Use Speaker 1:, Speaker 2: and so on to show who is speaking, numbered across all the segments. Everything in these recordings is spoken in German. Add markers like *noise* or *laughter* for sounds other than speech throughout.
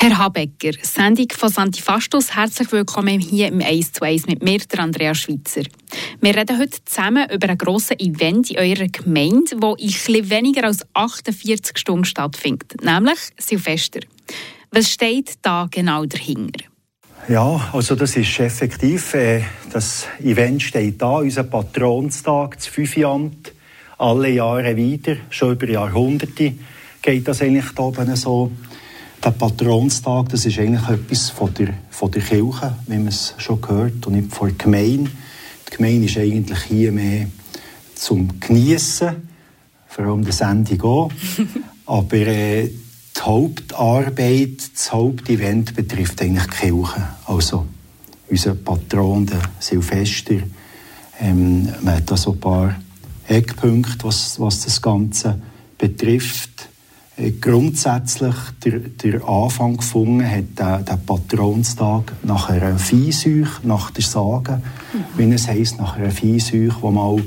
Speaker 1: Herr Habecker, Sendung von Santifastus, herzlich willkommen hier im 1 zu 1 mit mir, der Andrea Schweitzer. Wir reden heute zusammen über ein grosses Event in eurer Gemeinde, das in weniger als 48 Stunden stattfindet, nämlich Silvester. Was steht da genau dahinter?
Speaker 2: Ja, also das ist effektiv, äh, das Event steht da, unser Patronstag, das Fünfiant, alle Jahre wieder, schon über Jahrhunderte geht das eigentlich da oben so der Patronstag, das ist eigentlich etwas von der, von der Kirche, wie man es schon gehört, und nicht von der Gemeinde. Die Gemeinde ist eigentlich hier mehr zum Geniessen, vor allem der Sendung auch. *laughs* Aber äh, die Hauptarbeit, das Hauptevent betrifft eigentlich die Kirche. Also unser Patron, der Silvester. Ähm, man hat da so ein paar Eckpunkte, was, was das Ganze betrifft. Äh, grundsätzlich der, der Anfang gefunden hat der, der Patronstag nach einer Viehseuche, nach der Sage, mhm. wie es heisst, nach einer Viehseuche, die mal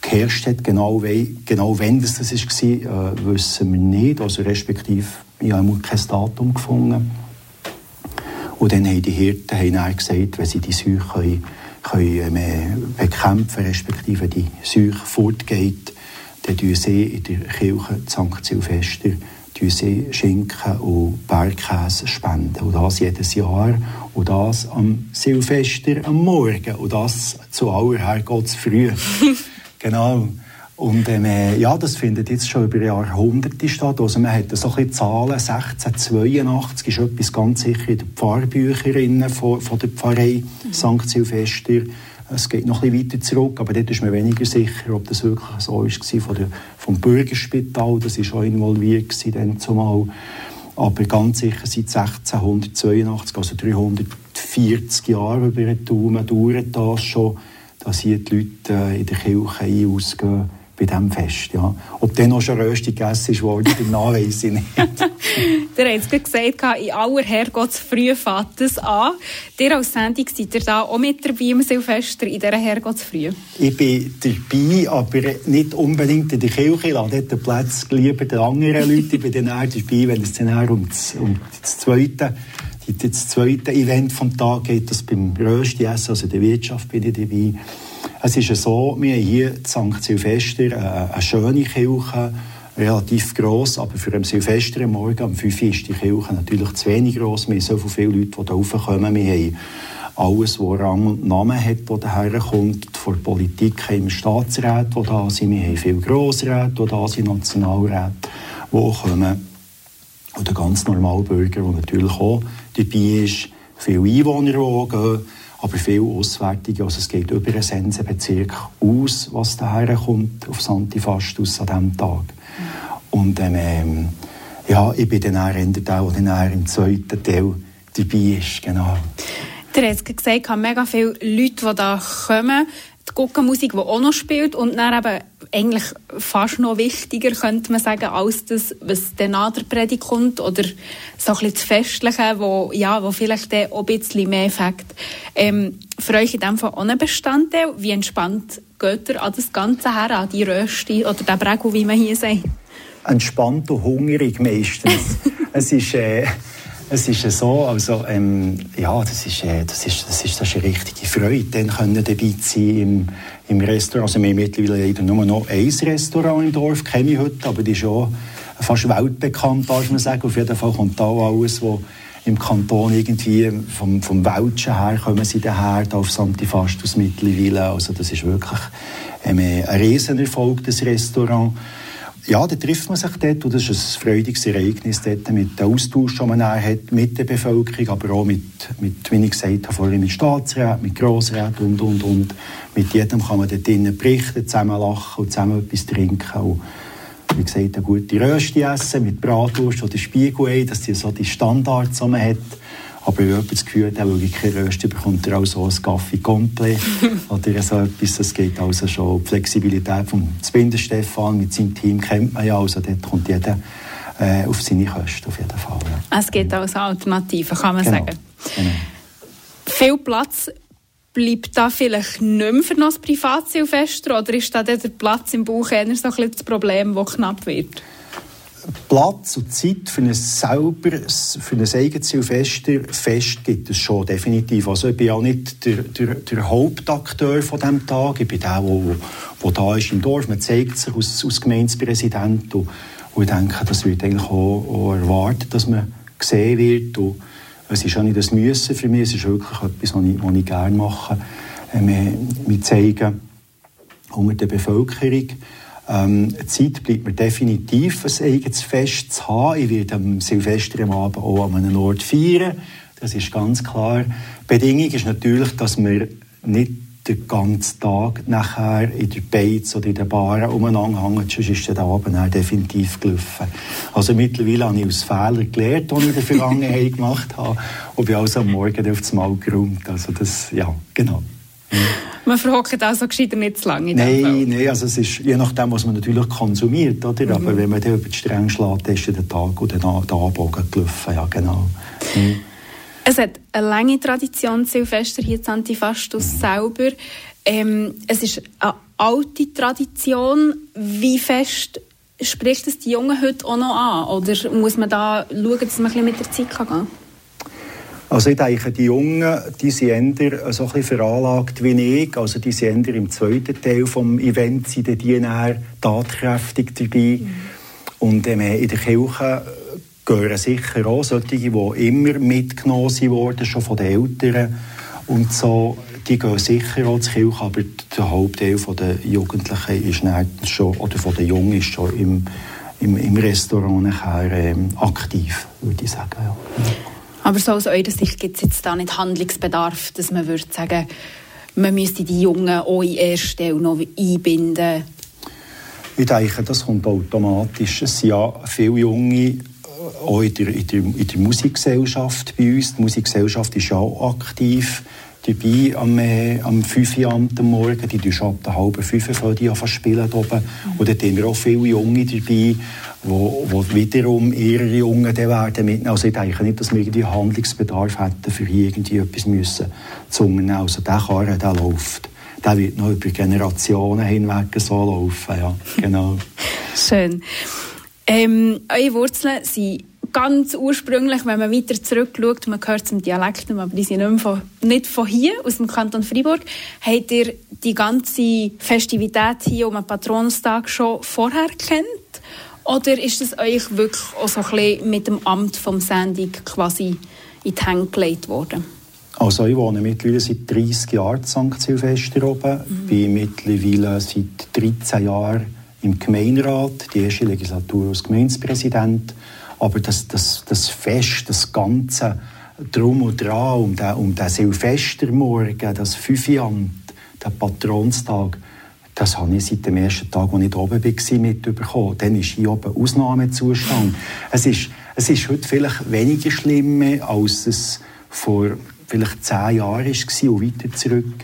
Speaker 2: geherrscht hat. Genau, we, genau wann das, das war, äh, wissen wir nicht. Also respektive, ich habe kein Datum gefunden. Und dann haben die Hirten haben dann gesagt, wenn sie die Seuche können, können, äh, bekämpfen respektive die Seuche fortgeht, dann tun sie in der Kirche St. Silvester sie Schinken und Bergkäse spenden. Und das jedes Jahr. Und das am Silvester am Morgen. Und das zu aller Herrgotts früh. *laughs* genau. Und ähm, äh, ja, das findet jetzt schon über Jahrhunderte statt. Also man hat so ein bisschen Zahlen. 1682 ist etwas ganz sicher in den Pfarrbüchern von, von der Pfarrei mhm. St. Silvester. Es geht noch ein bisschen weiter zurück, aber dort ist man weniger sicher, ob das wirklich so war von der, vom Bürgerspital. Das war schon involviert dann zumal. Aber ganz sicher seit 1682, also 340 Jahre über den Daumen, dauert das schon, dass hier die Leute äh, in der Kirche ein- ausgehen bei diesem Fest. Ja. Ob dann noch schon Rösti gegessen wurde, danach weiss ich nicht.
Speaker 1: Ihr habt es gesagt, in aller Herrgottsfrüh fängt es an. Ihr als Sendung seid ihr da auch mit dabei im Silvester in dieser Herrgottsfrüh?
Speaker 2: Ich bin dabei, aber nicht unbedingt in der Kirche. Ich lasse den Platz lieber den anderen Leuten. Ich bin dann auch dabei, wenn es dann um das, um das zweite das zweite Event vom Tag geht, das beim Rösti essen, also der Wirtschaft bin ich dabei. Es ist so, wir haben hier in St. Silvester eine, schöne Kirche, relativ gross, aber für einen Silvester am Morgen um 5 Uhr ist die Kirche natürlich zu wenig gross. Wir haben so viele Leute, die da raufkommen. Wir haben alles, was Rang und Namen hat, das daher kommt. Von der Politik haben wir Staatsräte, die da sind. Wir haben viele Grossräte, die da sind, Nationalräte, die kommen. Und der ganz normale Bürger, der natürlich auch dabei ist. Viele Einwohner, die gehen aber viel Auswärtige. Also es geht über einen Sensenbezirk aus, was daher kommt auf Santifastus an diesem Tag. Und ähm, ja, ich bin dann auch in der der im zweiten Teil dabei ist, genau.
Speaker 1: Du hast gesagt, es mega viele Leute, die da kommen die Guckenmusik, die auch noch spielt und dann eben eigentlich fast noch wichtiger, könnte man sagen, als das, was dann nach der Predigt kommt oder so ein bisschen das Festliche, wo, ja, wo vielleicht auch ein bisschen mehr Effekt. Ähm, für euch in dem Fall auch ein Bestandteil. Wie entspannt geht ihr an das Ganze her, an die Rösti oder den Bregel, wie man hier sagt?
Speaker 2: Entspannt und hungrig meistens. *laughs* es ist... Äh es ist so, also, ähm, ja, das ist, äh, das, ist, das, ist, das ist eine richtige Freude, dann können dabei sein im, im Restaurant. Also wir haben mittlerweile leider nur noch ein Restaurant im Dorf, kenne ich heute, aber die ist schon fast weltbekannt, darf man sagen. Auf jeden Fall kommt da alles, was im Kanton irgendwie vom, vom Welschen her kommen sie daher, da auf Santifastus mittlerweile. Also das ist wirklich ähm, ein Riesenerfolg, das Restaurant ja, da trifft man sich dort und das ist ein freudiges Ereignis dort mit dem Austausch, den man hat mit der Bevölkerung, aber auch mit, mit wie ich gesagt habe, vorhin mit Staatsräten, mit Grossräten und, und, und. Mit jedem kann man dort drinnen berichten, zusammen lachen und zusammen etwas trinken und wie gesagt, eine gute Rösti essen mit Bratwurst oder Spiegelei, dass die so die Standards, die man hat, aber wenn jemand das Gefühl hat, er will keine Rösti, bekommt er auch so ein Kaffee komplett *laughs* oder so etwas. Das geht also schon. Die Flexibilität von Zbinder Stefan mit seinem Team kennt man ja. Also dort kommt jeder äh, auf seine Kosten auf jeden Fall.
Speaker 1: Ja. Es geht als Alternative, kann man genau. sagen. Genau. Viel Platz bleibt da vielleicht nicht mehr für noch ein Privatsilvester oder ist da der Platz im Bauch eher so ein das Problem, das knapp wird?
Speaker 2: Platz und Zeit für ein selber, für ein eigenes Silvester Fest gibt es schon, definitiv. Also ich bin auch nicht der, der, der Hauptakteur von diesem Tag. Ich bin der, der da ist im Dorf. Man zeigt sich als, als Gemeindepräsident und, und ich denke, das wird eigentlich auch, auch erwartet, dass man gesehen wird. Und es ist auch nicht das Müssen für mich, es ist wirklich etwas, was ich, was ich gerne mache. Äh, wir, wir zeigen unter der Bevölkerung, ähm, Zeit bleibt mir definitiv ein eigenes Fest zu haben. Ich werde am Silvester am Abend auch an einem Ort feiern. Das ist ganz klar. Die Bedingung ist natürlich, dass wir nicht den ganzen Tag nachher in der Beiz oder in den Baren umeinander hängen, sonst ist der Abend dann definitiv gelaufen. Also mittlerweile habe ich aus Fehlern gelernt, die ich in der Vergangenheit *laughs* gemacht habe und bin also am Morgen auf das Mal geräumt. Also das, ja, genau.
Speaker 1: Mhm. Man verhockt also gescheiter nicht zu lange.
Speaker 2: Nein, nein, also es ist je nachdem, was man natürlich konsumiert, oder? Mhm. Aber wenn man dann über die Stränge schlägt, ist der Tag oder der Abend gelaufen, ja genau. Mhm.
Speaker 1: Es hat eine lange Tradition, Silvester hier zu Antifastus mhm. selber. Ähm, es ist eine alte Tradition. Wie fest spricht es die Jungen heute auch noch an? Oder muss man da schauen, dass man ein bisschen mit der Zeit gehen kann?
Speaker 2: Also ich denke, die Jungen, die sind eher so ein bisschen veranlagt wie ich. Also die sind eher im zweiten Teil des Events, sind die tatkräftig dabei. Mhm. Und ähm, in der Kirche gehören sicher auch solche, die immer mitgenommen wurden, schon von den Eltern. Und so, die gehen sicher auch zur Kirche, aber der Hauptteil der Jugendlichen ist schon, oder von den Jungen ist schon im, im, im Restaurant nachher, ähm, aktiv, würde ich sagen. Ja.
Speaker 1: Aber so aus eurer Sicht gibt es jetzt da nicht Handlungsbedarf, dass man würde sagen, man müsste die Jungen auch in erster Stelle noch einbinden?
Speaker 2: Ich denke, das kommt automatisch. Es sind ja viele Junge, auch in der, in der, in der Musikgesellschaft bei uns. Die Musikgesellschaft ist ja auch aktiv dabei am, äh, am 5 Uhr am Morgen. Die tun ab der halben 5 Uhr die spielen oben. Mhm. Und dort haben wir auch viele Junge dabei, wo, wo wiederum ihre Jungen dann werden mitnehmen. Also ich denke nicht, dass wir irgendwie Handlungsbedarf hätten, für hier irgendwie etwas müssen zu unternehmen. Also der Karren, der läuft. Der wird noch über Generationen hinweg so laufen, ja, genau. *laughs*
Speaker 1: Schön. Ähm, eure Wurzeln sind ganz ursprünglich, wenn man weiter zurückschaut, man hört es im Dialekt, aber die sind nicht, von, nicht von hier, aus dem Kanton Freiburg, habt ihr die ganze Festivität hier um den Patronstag schon vorher kennt? Oder ist es euch wirklich auch so ein bisschen mit dem Amt vom Sendung quasi in die Hände gelegt worden?
Speaker 2: Also ich wohne mittlerweile seit 30 Jahren St. Silvester oben, mhm. bin mittlerweile seit 13 Jahren im Gemeinderat, die erste Legislatur als Gemeindepräsident. Aber das, das, das Fest, das Ganze Drum und Dran um den, um den Silvestermorgen, das Fünfiamt, der Patronstag, das habe ich seit dem ersten Tag, als ich oben war, mitbekommen. Dann ist hier oben Ausnahmezustand. es, ist, es ist heute vielleicht weniger schlimm, als es vor vielleicht zehn Jahren war und weiter zurück.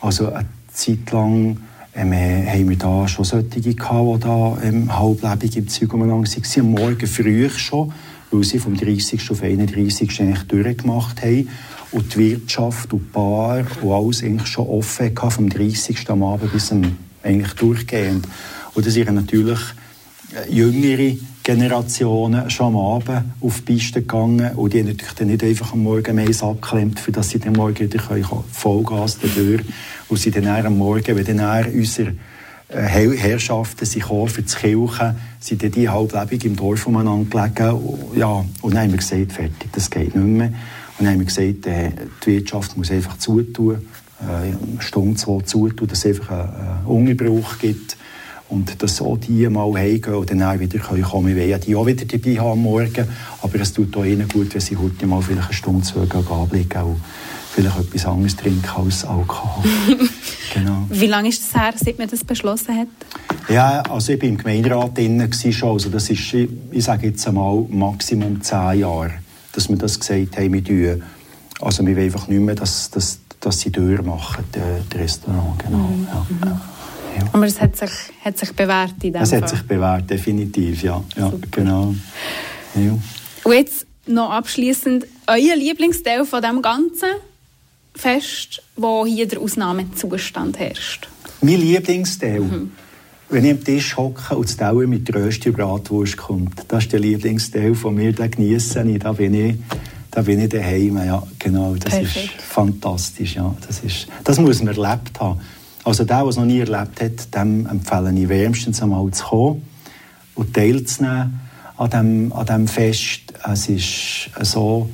Speaker 2: Also eine Zeit lang ähm, äh, haben wir da schon solche gehabt, die da ähm, halblebig im Zeug umeinander waren. Am Morgen früh schon, weil sie vom 30. auf 31. eigentlich durchgemacht haben. Und die Wirtschaft und die Bar und alles eigentlich schon offen hatten, vom 30. am Abend bis zum, eigentlich durchgehend. Und das sind natürlich äh, jüngere Generationen schon am Abend auf die Piste gegangen und die haben natürlich dann nicht einfach am Morgen mehr abgeklemmt, für dass sie dann morgen wieder Vollgas durch und sie dann am Morgen, wenn dann unsere äh, Herrschaften sich für die Kirche, sind dann die halblebig im Dorf umeinander gelegen. Ja, und dann haben wir gesagt, fertig, das geht nicht mehr. Und dann haben wir gesagt, äh, die Wirtschaft muss einfach zutun, äh, eine Stunde, zwei zutun, dass es einfach einen Unterbruch gibt und dass auch die mal heimgehen und dann auch wieder kommen können. Wir wollen die auch wieder dabei haben Morgen, aber es tut auch ihnen gut, wenn sie heute mal vielleicht eine Stunde, zwei anblicken und vielleicht etwas anderes trinken als Alkohol. *laughs*
Speaker 1: genau. Wie lange ist es her, seit man das beschlossen hat?
Speaker 2: Ja, also ich war im Gemeinderat drin schon, also das ist, ich sage jetzt einmal, Maximum zehn Jahre, dass wir das gesagt haben, wir tun. Also wir wollen einfach nicht mehr, dass, dass, dass sie durchmachen, das Restaurant, genau. Mhm. Ja, ja.
Speaker 1: Aber es hat sich, hat sich bewährt in
Speaker 2: dem Es hat sich bewährt, definitiv, ja. ja genau.
Speaker 1: Ja. Und jetzt noch abschließend euer Lieblingsteil von dem Ganzen Fest, wo hier der Ausnahmezustand herrscht?
Speaker 2: Mein Lieblingsteil? Mhm. wenn ich am Tisch hocke und das Teller mit Rösti Bratwurst kommt, das ist der Lieblingsteil von mir, den genieße ich, da bin ich, da bin ich daheim, ja, genau, das Perfekt. ist fantastisch, ja, das, ist, das muss man erlebt haben. Also der, der es noch nie erlebt hat, dem empfehle ich wärmstens einmal zu kommen und teilzunehmen an diesem, an diesem Fest. Es ist so,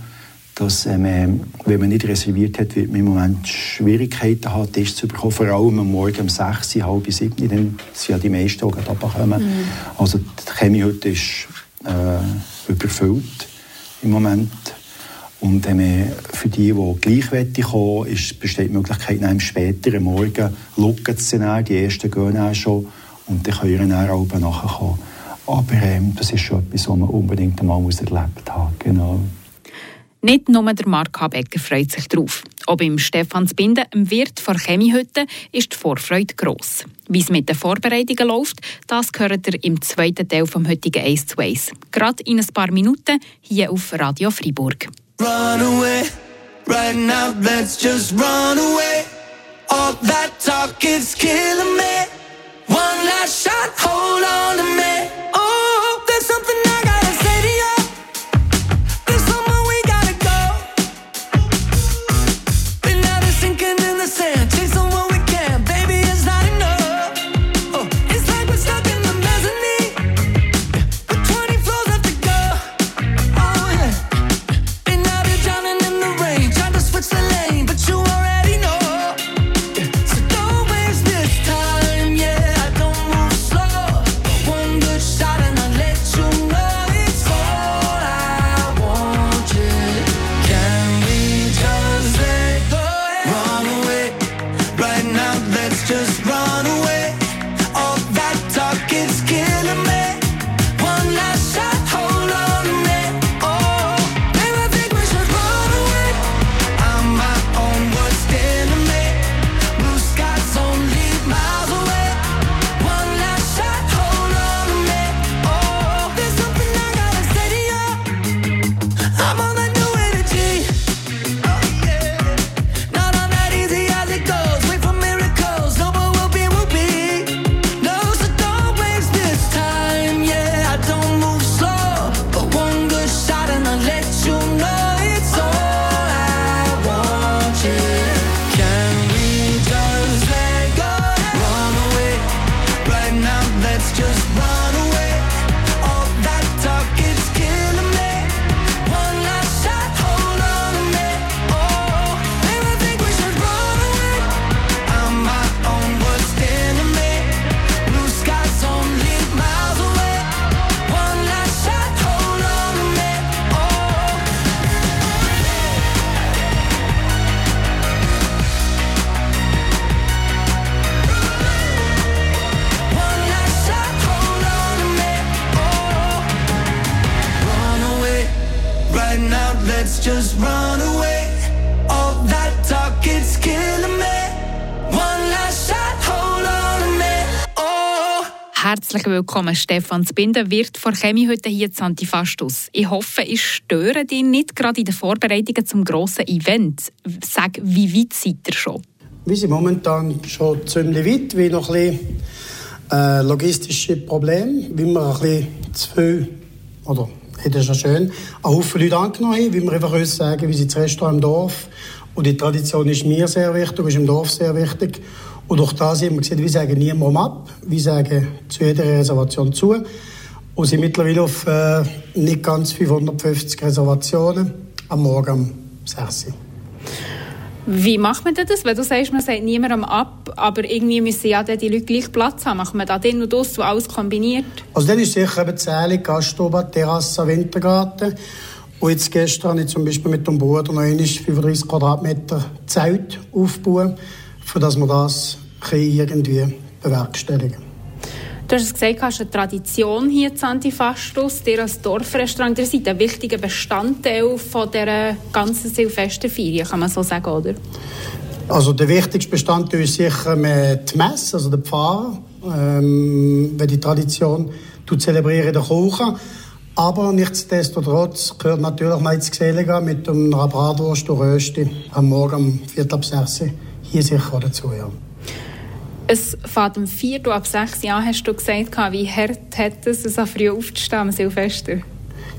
Speaker 2: dass ähm, wenn man nicht reserviert hat, wird man im Moment Schwierigkeiten haben, Tisch zu bekommen. Vor allem am Morgen um 6, halb 7, dann sind ja die meisten, die runterkommen. Mhm. Also die Chemie heute ist äh, überfüllt im Moment. Und ähm, für die, die gleich kommen ist, besteht die Möglichkeit, am Morgen schauen zu sehen. Die ersten gehen auch schon und dann können dann auch nachkommen. Aber ähm, das ist schon etwas, was man unbedingt einmal erlebt haben Genau.
Speaker 3: Nicht nur der Mark Habecker freut sich drauf. Auch beim Stefan Zbinden, dem Wirt vor Chemiehütte, ist die Vorfreude gross. Wie es mit den Vorbereitungen läuft, das hört ihr im zweiten Teil vom heutigen Ace to Ace. Gerade in ein paar Minuten hier auf Radio Freiburg. Run away, right now let's just run away. All that talk is killing me. One last shot, hold on to me. Willkommen, Stefan Zbinden, Wirt vor Chemie heute hier in Antifastus. Ich hoffe, ich störe dich nicht gerade in den Vorbereitungen zum grossen Event. Sag, wie weit seid ihr schon?
Speaker 4: Wir sind momentan schon ziemlich weit, wie noch ein bisschen äh, logistische Probleme, wie wir ein bisschen zu viel, oder das ist ja schön, einen Haufen Leute angenommen haben, wie wir einfach uns sagen, wir sind das Restaurant im Dorf und die Tradition ist mir sehr wichtig, ist im Dorf sehr wichtig und durch das haben wir gesagt, wir sagen niemandem ab, wir sagen zu jeder Reservation zu und sind mittlerweile auf äh, nicht ganz 550 Reservationen am Morgen um 6 Uhr.
Speaker 3: Wie macht man das? Weil du sagst, man sagt niemandem ab, aber irgendwie müssen ja die Leute gleich Platz haben. Macht man da drin und aus, alles kombiniert?
Speaker 4: Also dann ist sicher eben Zählung, Gaststube, Terrasse, Wintergarten. Und jetzt gestern habe ich zum Beispiel mit dem Bruder noch 35 Quadratmeter Zelt aufgebaut für dass wir das irgendwie bewerkstelligen
Speaker 3: Du hast gesagt, du hast eine Tradition hier zu Antifastus. Ihr als Dorfrestaurant, ihr seid ein wichtiger Bestandteil von dieser ganzen Silvesterfeier, kann man so sagen, oder?
Speaker 4: Also der wichtigste Bestandteil ist sicher die Messe, also der Pfarrer, ähm, die Tradition zu zelebrieren, der Kuchen. Aber nichtsdestotrotz gehört natürlich noch ins Gesellige mit einer Bratwurst und Rösti am Morgen um Viertel ab sechs hier sicher dazu, ja.
Speaker 1: Es fährt um vier Uhr ab sechs Jahren, hast du gesagt, wie hart hat es, so früh aufzustehen am Silvester?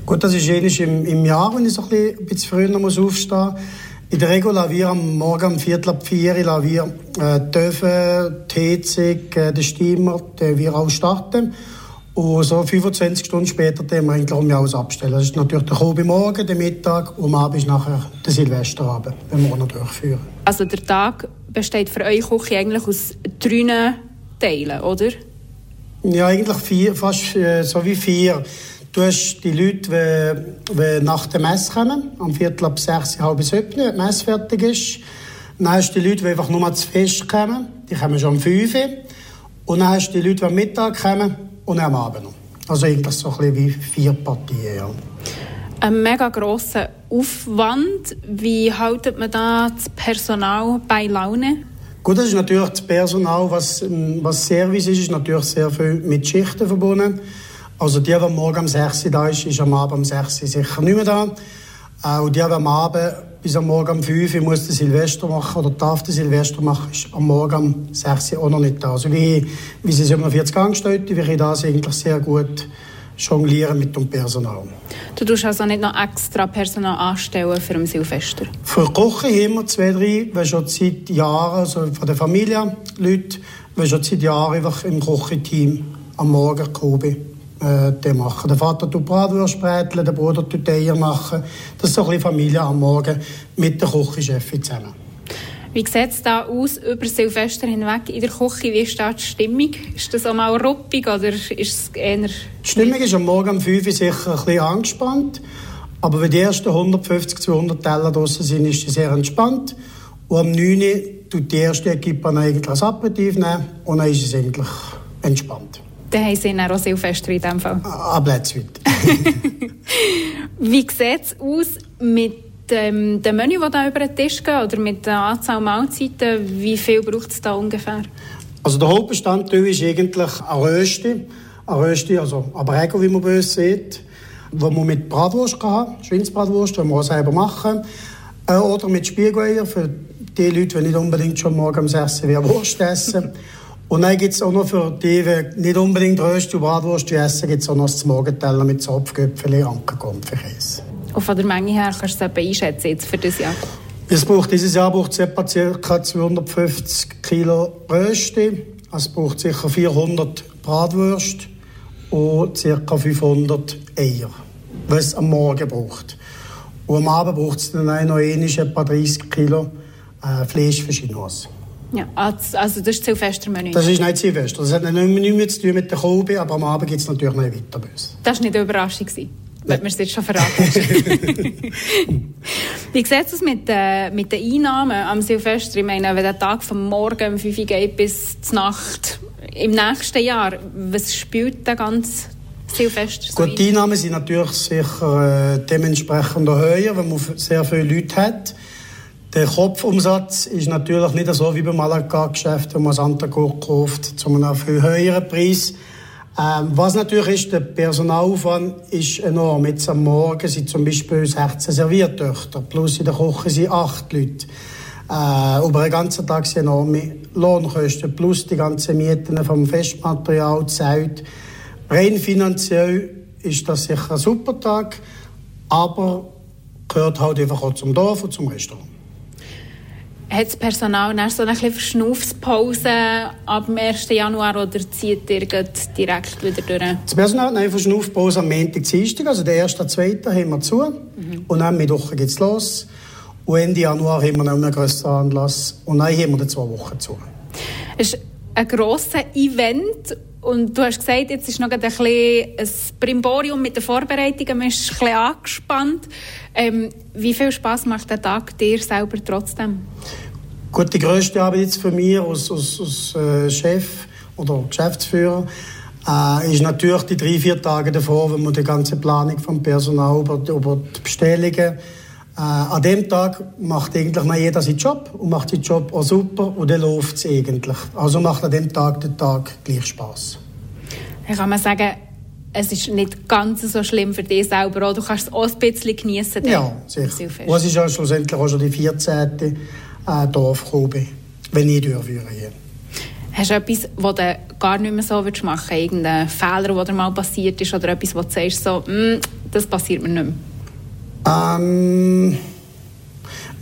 Speaker 4: Gut, das ist ähnlich im, im Jahr, wenn ich so ein bisschen, ein bisschen früher muss aufstehen muss. In der Regel lassen wir am Morgen um Viertel ab vier lassen wir äh, die Heizung, äh, den Steamer, den wir auch starten. Und so 25 Stunden später den wir eigentlich alles abstellen. Das ist natürlich der Kobe morgen, der Mittag und am Abend ist nachher der Silvesterabend, den wir auch noch durchführen.
Speaker 1: Also der Tag besteht für eure Küche eigentlich aus drei Teilen, oder?
Speaker 4: Ja, eigentlich vier, fast äh, so wie vier. Du hast die Leute, die, nach der Messe kommen, am Viertel ab sechs, halb sieben, wenn die Messe fertig ist. Dann hast du die Leute, die einfach nur zu Fest kommen, die kommen schon um fünf. Und dann hast du die Leute, die am Mittag kommen und am Abend noch. Also eigentlich so ein bisschen wie vier Partien, ja.
Speaker 1: Ein mega grosser Aufwand. Wie haltet man da das Personal bei Laune?
Speaker 4: Gut, das ist natürlich das Personal, was, was Service ist, ist natürlich sehr viel mit Schichten verbunden. Also die, die morgen um 6 Uhr da ist, ist am Abend um 6 Uhr sicher nicht mehr da. Äh, und die, die am Abend bis am Morgen um 5 Uhr muss den Silvester machen oder darf den Silvester machen, ist am Morgen um 6 Uhr auch noch nicht da. Also wie, wie sie 47 Angestellte, wie ich das eigentlich sehr gut jonglieren mit dem Personal.
Speaker 1: Du tust also nicht noch extra Personal anstellen für ein Silvester?
Speaker 4: Für Kochen haben wir zwei, drei, die schon seit Jahren, also von der Familie, Leute, die schon seit Jahren einfach im Kochenteam am Morgen Kobe äh, machen. Der Vater tut Bratwurst bräteln, der Bruder tut Eier machen. Das ist so ein bisschen Familie am Morgen mit der Küchenchefin zusammen.
Speaker 1: Wie sieht es da aus über Silvester hinweg in der Küche? Wie ist da die Stimmung? Ist das auch mal ruppig oder ist es eher...
Speaker 4: Die Stimmung ist am Morgen um 5 Uhr sicher ein bisschen angespannt. Aber wenn die ersten 150, 200 Teller draußen sind, ist sie sehr entspannt. Und am 9 Uhr tut die erste Equipe eigentlich das Aperitif nehmen und dann ist es eigentlich entspannt.
Speaker 1: Dann haben sie auch Silvester in diesem Fall.
Speaker 4: Ab weit. *laughs*
Speaker 1: Wie sieht es aus mit ähm, dem Menü, das da über den Tisch geht, oder mit der Anzahl Mahlzeiten? Wie viel braucht es da ungefähr?
Speaker 4: Also der Hauptbestandteil ist eigentlich eine Röste. Eine Röste, also ein Brego, wie man bei uns sieht, wo man mit Bratwurst kann, Schweinsbratwurst, die wir auch selber machen. Äh, oder mit Spiegeleier für die Leute, die nicht unbedingt schon morgen um 6 Uhr Wurst essen. Und dann gibt es auch noch für die, die nicht unbedingt Röst und Bratwurst essen, gibt es auch noch das Morgenteller mit Zopfgöpfeli, Ankerkonferenz.
Speaker 1: Und von der Menge her kannst du es einschätzen jetzt für dieses Jahr?
Speaker 4: Es braucht, dieses Jahr braucht es etwa ca. 250 Kilo Rösti. Es braucht ca. 400 Bratwürste und ca. 500 Eier, was es am Morgen braucht. Und am Abend braucht es dann noch etwa 30 Kilo äh, Fleisch für Chinois.
Speaker 1: Ja, also, also das ist Silvestermenü?
Speaker 4: Das ist nicht Silvester. Das hat nichts mehr zu tun mit der Kolbe, aber am Abend gibt es natürlich noch weiter uns.
Speaker 1: Das war nicht eine Überraschung? Wenn man es jetzt schon verraten *laughs* Wie sieht es mit, äh, mit den Einnahmen am Silvester? Ich meine, wenn der Tag vom Morgen um 5 Uhr geht bis zur Nacht im nächsten Jahr, was spielt der ganze Silvester
Speaker 4: so Gut, die Einnahmen sind natürlich sicher äh, dementsprechend höher, wenn man sehr viele Leute hat. Der Kopfumsatz ist natürlich nicht so wie beim Malaga-Geschäft, wo man Santa kauft, zu einem viel höheren Preis. Ähm, was natürlich ist, der Personalaufwand ist enorm. Jetzt am Morgen sind zum Beispiel 16 Serviertöchter, plus in der Küche sind 8 Leute. Äh, über den ganzen Tag sind enorme Lohnkosten, plus die ganzen Mieten vom Festmaterial, Zeit. Rein finanziell ist das sicher ein super Tag, aber gehört halt einfach auch zum Dorf und zum Restaurant
Speaker 1: hat das Personal dann so eine Verschnaufspause ab dem 1. Januar oder zieht ihr direkt wieder durch?
Speaker 4: Das Personal hat eine Verschnaufpause am Montag, Dienstag, also der 1. und 2. haben wir zu. Mhm. Und dann Mittwoch geht es los. Und Ende Januar haben wir noch einen grösseren Anlass. Und dann haben wir dann zwei Wochen zu.
Speaker 1: Es ist ein grosses Event und du hast gesagt, jetzt ist noch ein bisschen ein Brimborium mit den Vorbereitungen, man ist ein bisschen angespannt. Ähm, wie viel Spaß macht der Tag dir selber trotzdem?
Speaker 4: Gut, die grösste Arbeit jetzt für mich als, als, als äh, Chef oder Geschäftsführer äh, ist natürlich die drei, vier Tage davor, wenn man die ganze Planung vom Personal über, über die Bestellungen äh, an dem Tag macht eigentlich mal jeder seinen Job und macht seinen Job auch super und dann läuft es eigentlich. Also macht an dem Tag der Tag gleich Spaß.
Speaker 1: Dann kann man sagen, es ist nicht ganz so schlimm für dich selber. Du kannst es auch ein bisschen genießen.
Speaker 4: Ja, sicher. Es ist ja schlussendlich auch schon die 14. Äh, Dorfgrube, wenn ich durchführe.
Speaker 1: Hast du etwas, was du gar nicht mehr so machen willst? Irgendeinen Fehler, der dir mal passiert ist oder etwas, wo du sagst, so, mm, das passiert mir nicht mehr?
Speaker 4: Ähm,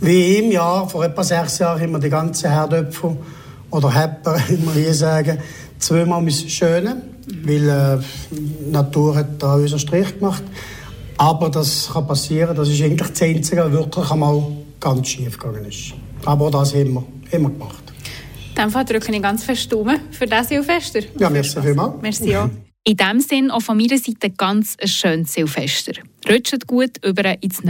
Speaker 4: wie im Jahr, vor etwa sechs Jahren, haben wir die ganzen Herdöpfel oder Hepper, *laughs* wie wir hier sagen, zweimal müssen schönen, weil äh, die Natur hat da unseren Strich gemacht. Aber das kann passieren, das ist eigentlich das Einzige, was wirklich einmal ganz schief gegangen ist. Aber das haben wir, haben wir gemacht.
Speaker 1: In Fall drücke ich ganz fest Daumen für das Silvester.
Speaker 4: Ja, merci vielmals.
Speaker 1: Merci auch. In diesem Sinne auch von meiner Seite ganz ein schönes Silvester. Rutscht gut über ins